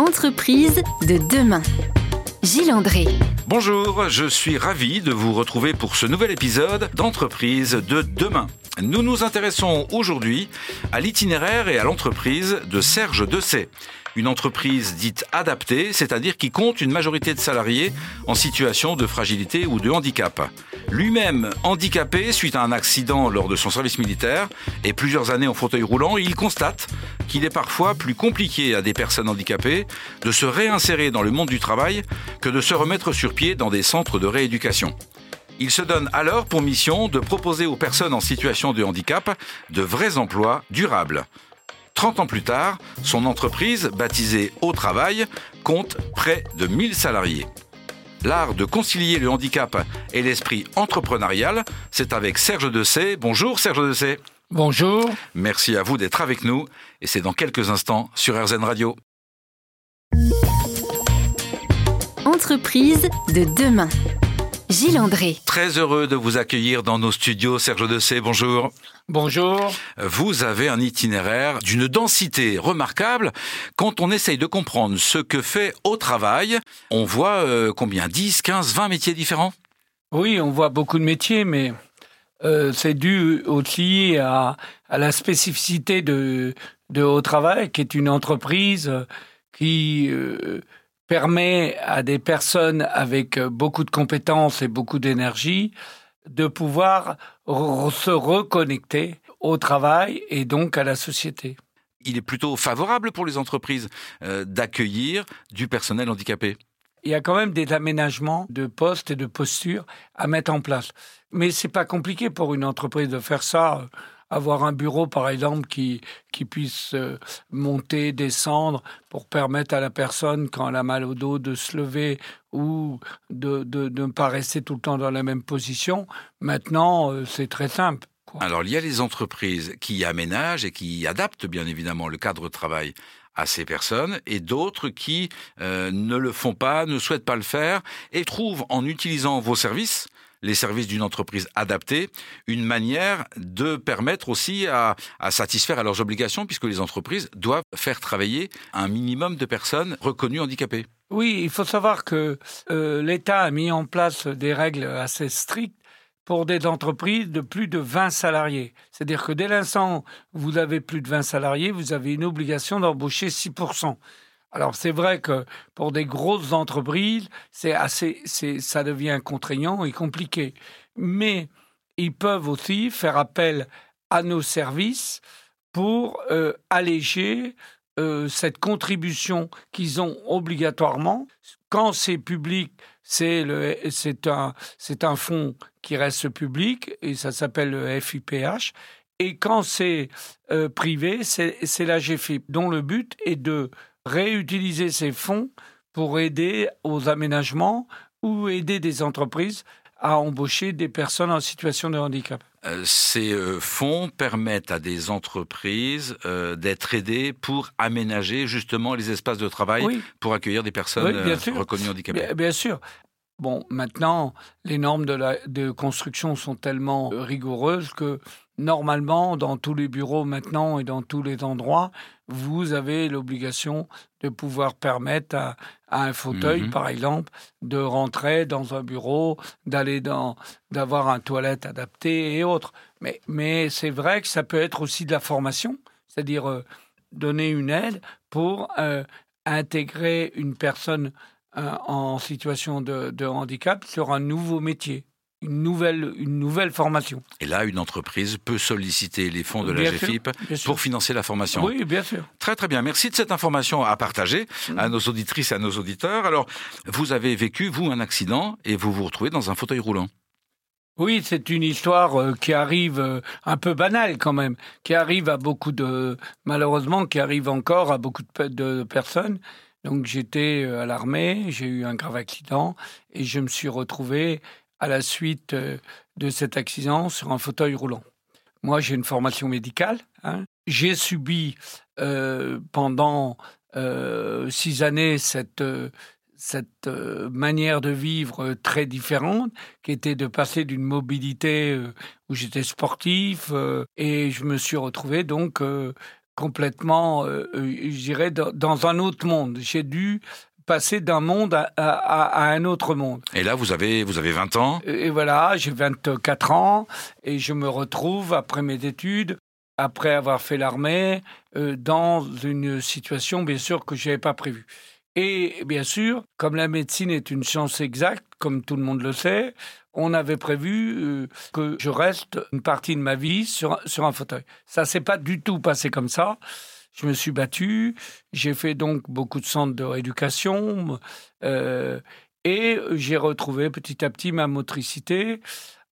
Entreprise de demain. Gilles André. Bonjour, je suis ravi de vous retrouver pour ce nouvel épisode d'Entreprise de demain. Nous nous intéressons aujourd'hui à l'itinéraire et à l'entreprise de Serge Dessay. Une entreprise dite adaptée, c'est-à-dire qui compte une majorité de salariés en situation de fragilité ou de handicap. Lui-même handicapé suite à un accident lors de son service militaire et plusieurs années en fauteuil roulant, il constate qu'il est parfois plus compliqué à des personnes handicapées de se réinsérer dans le monde du travail que de se remettre sur pied dans des centres de rééducation. Il se donne alors pour mission de proposer aux personnes en situation de handicap de vrais emplois durables. 30 ans plus tard, son entreprise, baptisée Au Travail, compte près de 1000 salariés. L'art de concilier le handicap et l'esprit entrepreneurial, c'est avec Serge Dessay. Bonjour Serge Dessay. Bonjour. Merci à vous d'être avec nous et c'est dans quelques instants sur RZN Radio. Entreprise de demain. Gilles André. Très heureux de vous accueillir dans nos studios. Serge Dessay, bonjour. Bonjour. Vous avez un itinéraire d'une densité remarquable. Quand on essaye de comprendre ce que fait au travail, on voit euh, combien? 10, 15, 20 métiers différents? Oui, on voit beaucoup de métiers, mais euh, c'est dû aussi à, à, la spécificité de, de Au Travail, qui est une entreprise qui euh, permet à des personnes avec beaucoup de compétences et beaucoup d'énergie de pouvoir se reconnecter au travail et donc à la société. Il est plutôt favorable pour les entreprises euh, d'accueillir du personnel handicapé. Il y a quand même des aménagements de postes et de postures à mettre en place. Mais c'est pas compliqué pour une entreprise de faire ça avoir un bureau, par exemple, qui, qui puisse euh, monter, descendre, pour permettre à la personne, quand elle a mal au dos, de se lever ou de, de, ne pas rester tout le temps dans la même position. Maintenant, euh, c'est très simple. Alors, il y a les entreprises qui aménagent et qui adaptent, bien évidemment, le cadre de travail à ces personnes et d'autres qui euh, ne le font pas, ne souhaitent pas le faire et trouvent en utilisant vos services les services d'une entreprise adaptée, une manière de permettre aussi à, satisfaire à leurs obligations, puisque les entreprises doivent faire travailler un minimum de personnes reconnues handicapées. Oui, il faut savoir que euh, l'État a mis en place des règles assez strictes pour des entreprises de plus de 20 salariés. C'est-à-dire que dès l'instant où vous avez plus de 20 salariés, vous avez une obligation d'embaucher 6%. Alors c'est vrai que pour des grosses entreprises, c'est assez, c'est, ça devient contraignant et compliqué. Mais ils peuvent aussi faire appel à nos services pour euh, alléger euh, cette contribution qu'ils ont obligatoirement. Quand c'est public, c'est le, c'est un, c'est un fonds qui reste public et ça s'appelle le FIPH. Et quand c'est euh, privé, c'est, c'est la GFIP, dont le but est de réutiliser ces fonds pour aider aux aménagements ou aider des entreprises à embaucher des personnes en situation de handicap. Euh, ces euh, fonds permettent à des entreprises euh, d'être aidées pour aménager justement les espaces de travail pour accueillir des personnes reconnues handicapées. Bien, bien, sûr. Bon, maintenant, les normes de, la, de construction sont tellement rigoureuses que normalement, dans tous les bureaux maintenant et dans tous les endroits, vous avez l'obligation de pouvoir permettre à, un fauteuil, mhm. par exemple, de rentrer dans un bureau, d'aller dans, d'avoir un toilette adapté et autres. Mais, mais c'est vrai que ça peut être aussi de la formation, c'est-à-dire euh, donner une aide pour euh, intégrer une personne euh, en situation de handicap sur un nouveau métier une nouvelle, une nouvelle formation. Et là, une entreprise peut solliciter les fonds de la GFIP pour financer la formation. Oui, bien sûr. Très très bien. Merci de cette information à partager à nos auditrices et à nos auditeurs. Alors, vous avez vécu, vous, un accident et vous vous retrouvez dans un fauteuil roulant. Oui, c'est une histoire euh, qui arrive euh, un peu banale quand même, qui arrive à beaucoup de, malheureusement, qui arrive encore à beaucoup de personnes. Donc j'étais euh, à l'armée, j'ai eu un grave accident et je me suis retrouvé à la suite euh, de cet accident sur un fauteuil roulant. Moi, j'ai une formation médicale. Hein. J'ai subi euh, pendant euh, six années cette, cette manière de vivre très différente, qui était de passer d'une mobilité où j'étais sportif et je me suis retrouvé donc complètement, je dirais, dans un autre monde. J'ai dû passer d'un monde à, un autre monde. Et là, vous avez, vous avez 20 ans Et voilà, j'ai 24 ans et je me retrouve, après mes études, après avoir fait l'armée, euh, dans une situation, bien sûr, que je n'avais pas prévue. Et bien sûr, comme la médecine est une science exacte, comme tout le monde le sait, on avait prévu euh, que je reste une partie de ma vie sur, sur un fauteuil. Ça s'est pas du tout passé comme ça. Je me suis battu, j'ai fait donc beaucoup de centres de rééducation euh, et j'ai retrouvé petit à petit ma motricité.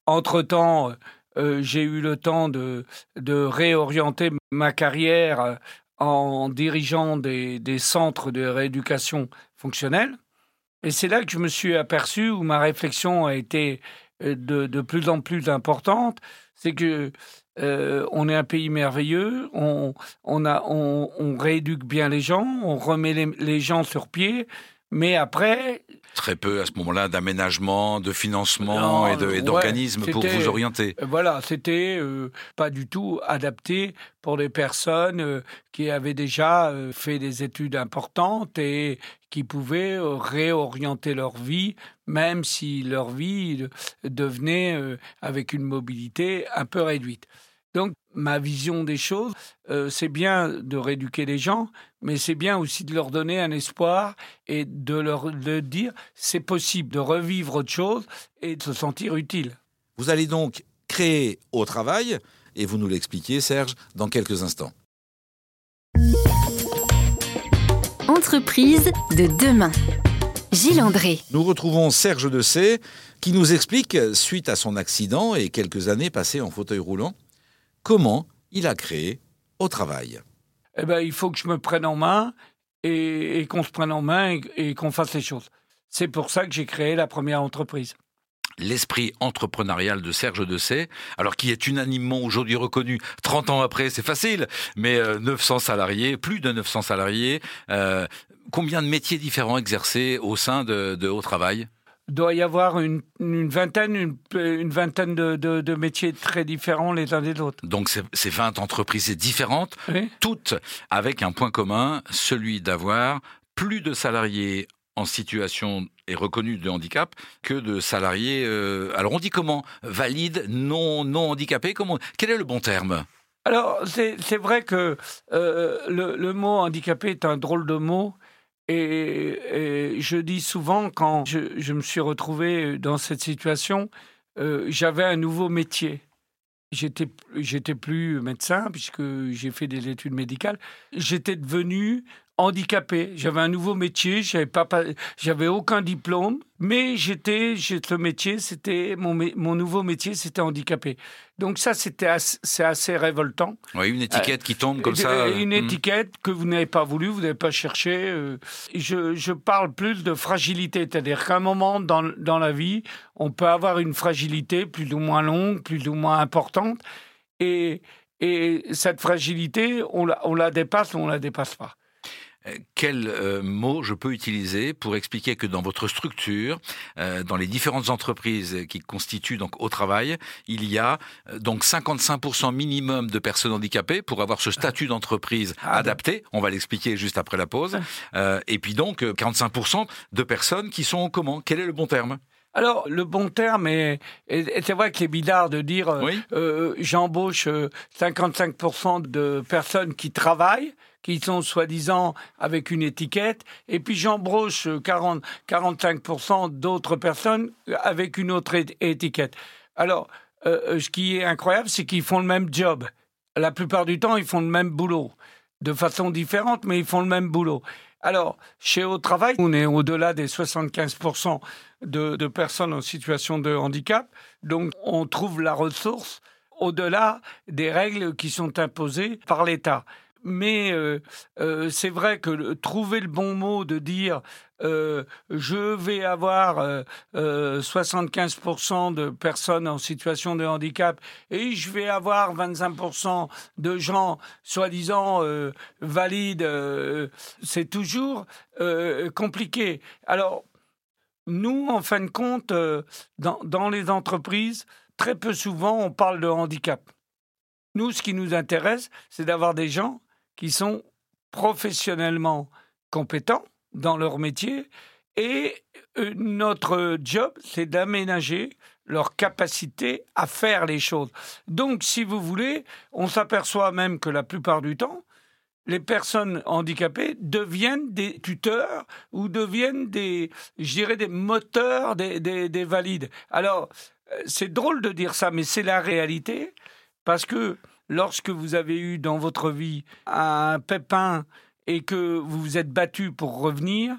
Entre-temps, euh, j'ai eu le temps de, de réorienter ma carrière en dirigeant des, des centres de rééducation fonctionnelle. Et c'est là que je me suis aperçu, où ma réflexion a été euh, de, de plus en plus importante, c'est que euh, on est un pays merveilleux, on, on, rééduque bien les gens, on remet les gens sur pied, mais après... Très peu à ce moment-là d'aménagement, de financement et d'organismes pour vous orienter. Euh, voilà, c'était euh, pas du tout adapté pour des personnes euh, qui avaient déjà fait des études importantes et qui pouvaient réorienter leur vie, même si leur vie devenait avec une mobilité un peu réduite. Donc, ma vision des choses, euh, c'est bien de rééduquer les gens, mais c'est bien aussi de leur donner un espoir et de leur de dire c'est possible de revivre autre chose et de se sentir utile. Vous allez donc créer au travail, et vous nous l'expliquez, Serge, dans quelques instants. Entreprise de demain. Gilles André. Nous retrouvons Serge Dessay qui nous explique, suite à son accident et quelques années passées en fauteuil roulant, comment il a créé au travail. Eh ben, il faut que je me prenne en main et, qu'on se prenne en main et, qu'on fasse les choses. C'est pour ça que j'ai créé la première entreprise l'esprit entrepreneurial de Serge Dessay, alors qui est unanimement aujourd'hui reconnu 30 ans après, c'est facile, mais 900 euh, salariés, plus de 900 salariés, euh, combien de métiers différents exercés au sein de, de Haut Travail? Doit y avoir une, vingtaine, une, vingtaine de, métiers très différents les uns des autres. Donc ces 20 entreprises différentes, toutes avec un point commun, celui d'avoir plus de salariés en situation et reconnus de handicap que de salariés. Euh, alors on dit comment Valides, non, non handicapés comment, Quel est le bon terme? Alors, c'est vrai que euh, le, le, mot handicapé est un drôle de mot et, je dis souvent, quand je, me suis retrouvé dans cette situation, euh, j'avais un nouveau métier. J'étais, j'étais plus médecin puisque j'ai fait des études médicales. J'étais devenu handicapé. J'avais un nouveau métier, j'avais pas, j'avais aucun diplôme, mais j'étais, ce métier, c'était mon, mon nouveau métier, c'était handicapé. Donc ça, c'était c'est assez révoltant. Oui, une étiquette qui tombe comme ça. Une hmm. étiquette que vous n'avez pas voulu, vous n'avez pas cherché. Euh. je, je, parle plus de fragilité, c'est-à-dire qu'à un moment dans, dans la vie, on peut avoir une fragilité plus ou moins longue, plus ou moins importante, et, et cette fragilité, on la, on la dépasse ou on la dépasse pas. Euh, quel euh, mot je peux utiliser pour expliquer que dans votre structure, euh, dans les différentes entreprises qui constituent donc au travail, il y a donc 55% minimum de personnes handicapées pour avoir ce statut d'entreprise ah adapté. On va l'expliquer juste après la pause. et puis donc 45% de personnes qui sont comment Quel est le bon terme? Alors, le bon terme est, c'est vrai que les bizarre de dire j'embauche 55% de personnes qui travaillent, qui sont soi-disant avec une étiquette, et puis j'embauche 40, 45% d'autres personnes avec une autre étiquette. Alors, euh, euh, ce qui est incroyable, c'est qu'ils font le même job. La plupart du temps, ils font le même boulot, de façon différente, mais ils font le même boulot. Alors, chez Au Travail, on est au-delà des 75% de, de, personnes en situation de handicap, donc on trouve la ressource au-delà des règles qui sont imposées par l'État mais euh, euh, c'est vrai que trouver le bon mot de dire euh, je vais avoir 75% de personnes en situation de handicap et je vais avoir 25% de gens soi-disant valides, c'est toujours compliqué. Alors, nous, en fin de compte, dans, dans les entreprises, très peu souvent, on parle de handicap. Nous, ce qui nous intéresse, c'est d'avoir des gens qui sont professionnellement compétents dans leur métier et notre job, c'est d'aménager leur capacité à faire les choses. Donc, si vous voulez, on s'aperçoit même que la plupart du temps, les personnes handicapées deviennent des tuteurs ou deviennent des, je dirais, des moteurs des, des valides. Alors, euh, c'est drôle de dire ça, mais c'est la réalité, parce que lorsque vous avez eu dans votre vie un pépin et que vous vous êtes battu pour revenir,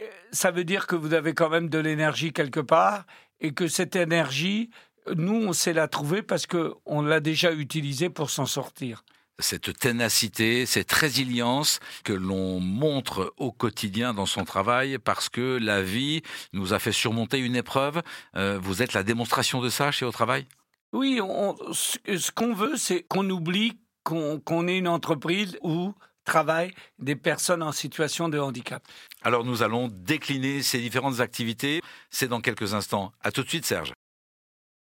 euh, ça veut dire que vous avez quand même de l'énergie quelque part et que cette énergie, nous, on sait la trouver parce qu'on l'a déjà utilisée pour s'en sortir cette ténacité, cette résilience que l'on montre au quotidien dans son travail parce que la vie nous a fait surmonter une épreuve. Euh, vous êtes la démonstration de ça chez au travail? Oui, ce qu'on veut, c'est qu'on oublie qu'on est une entreprise où travaillent des personnes en situation de handicap. Alors nous allons décliner ces différentes activités. C'est dans quelques instants. À tout de suite Serge.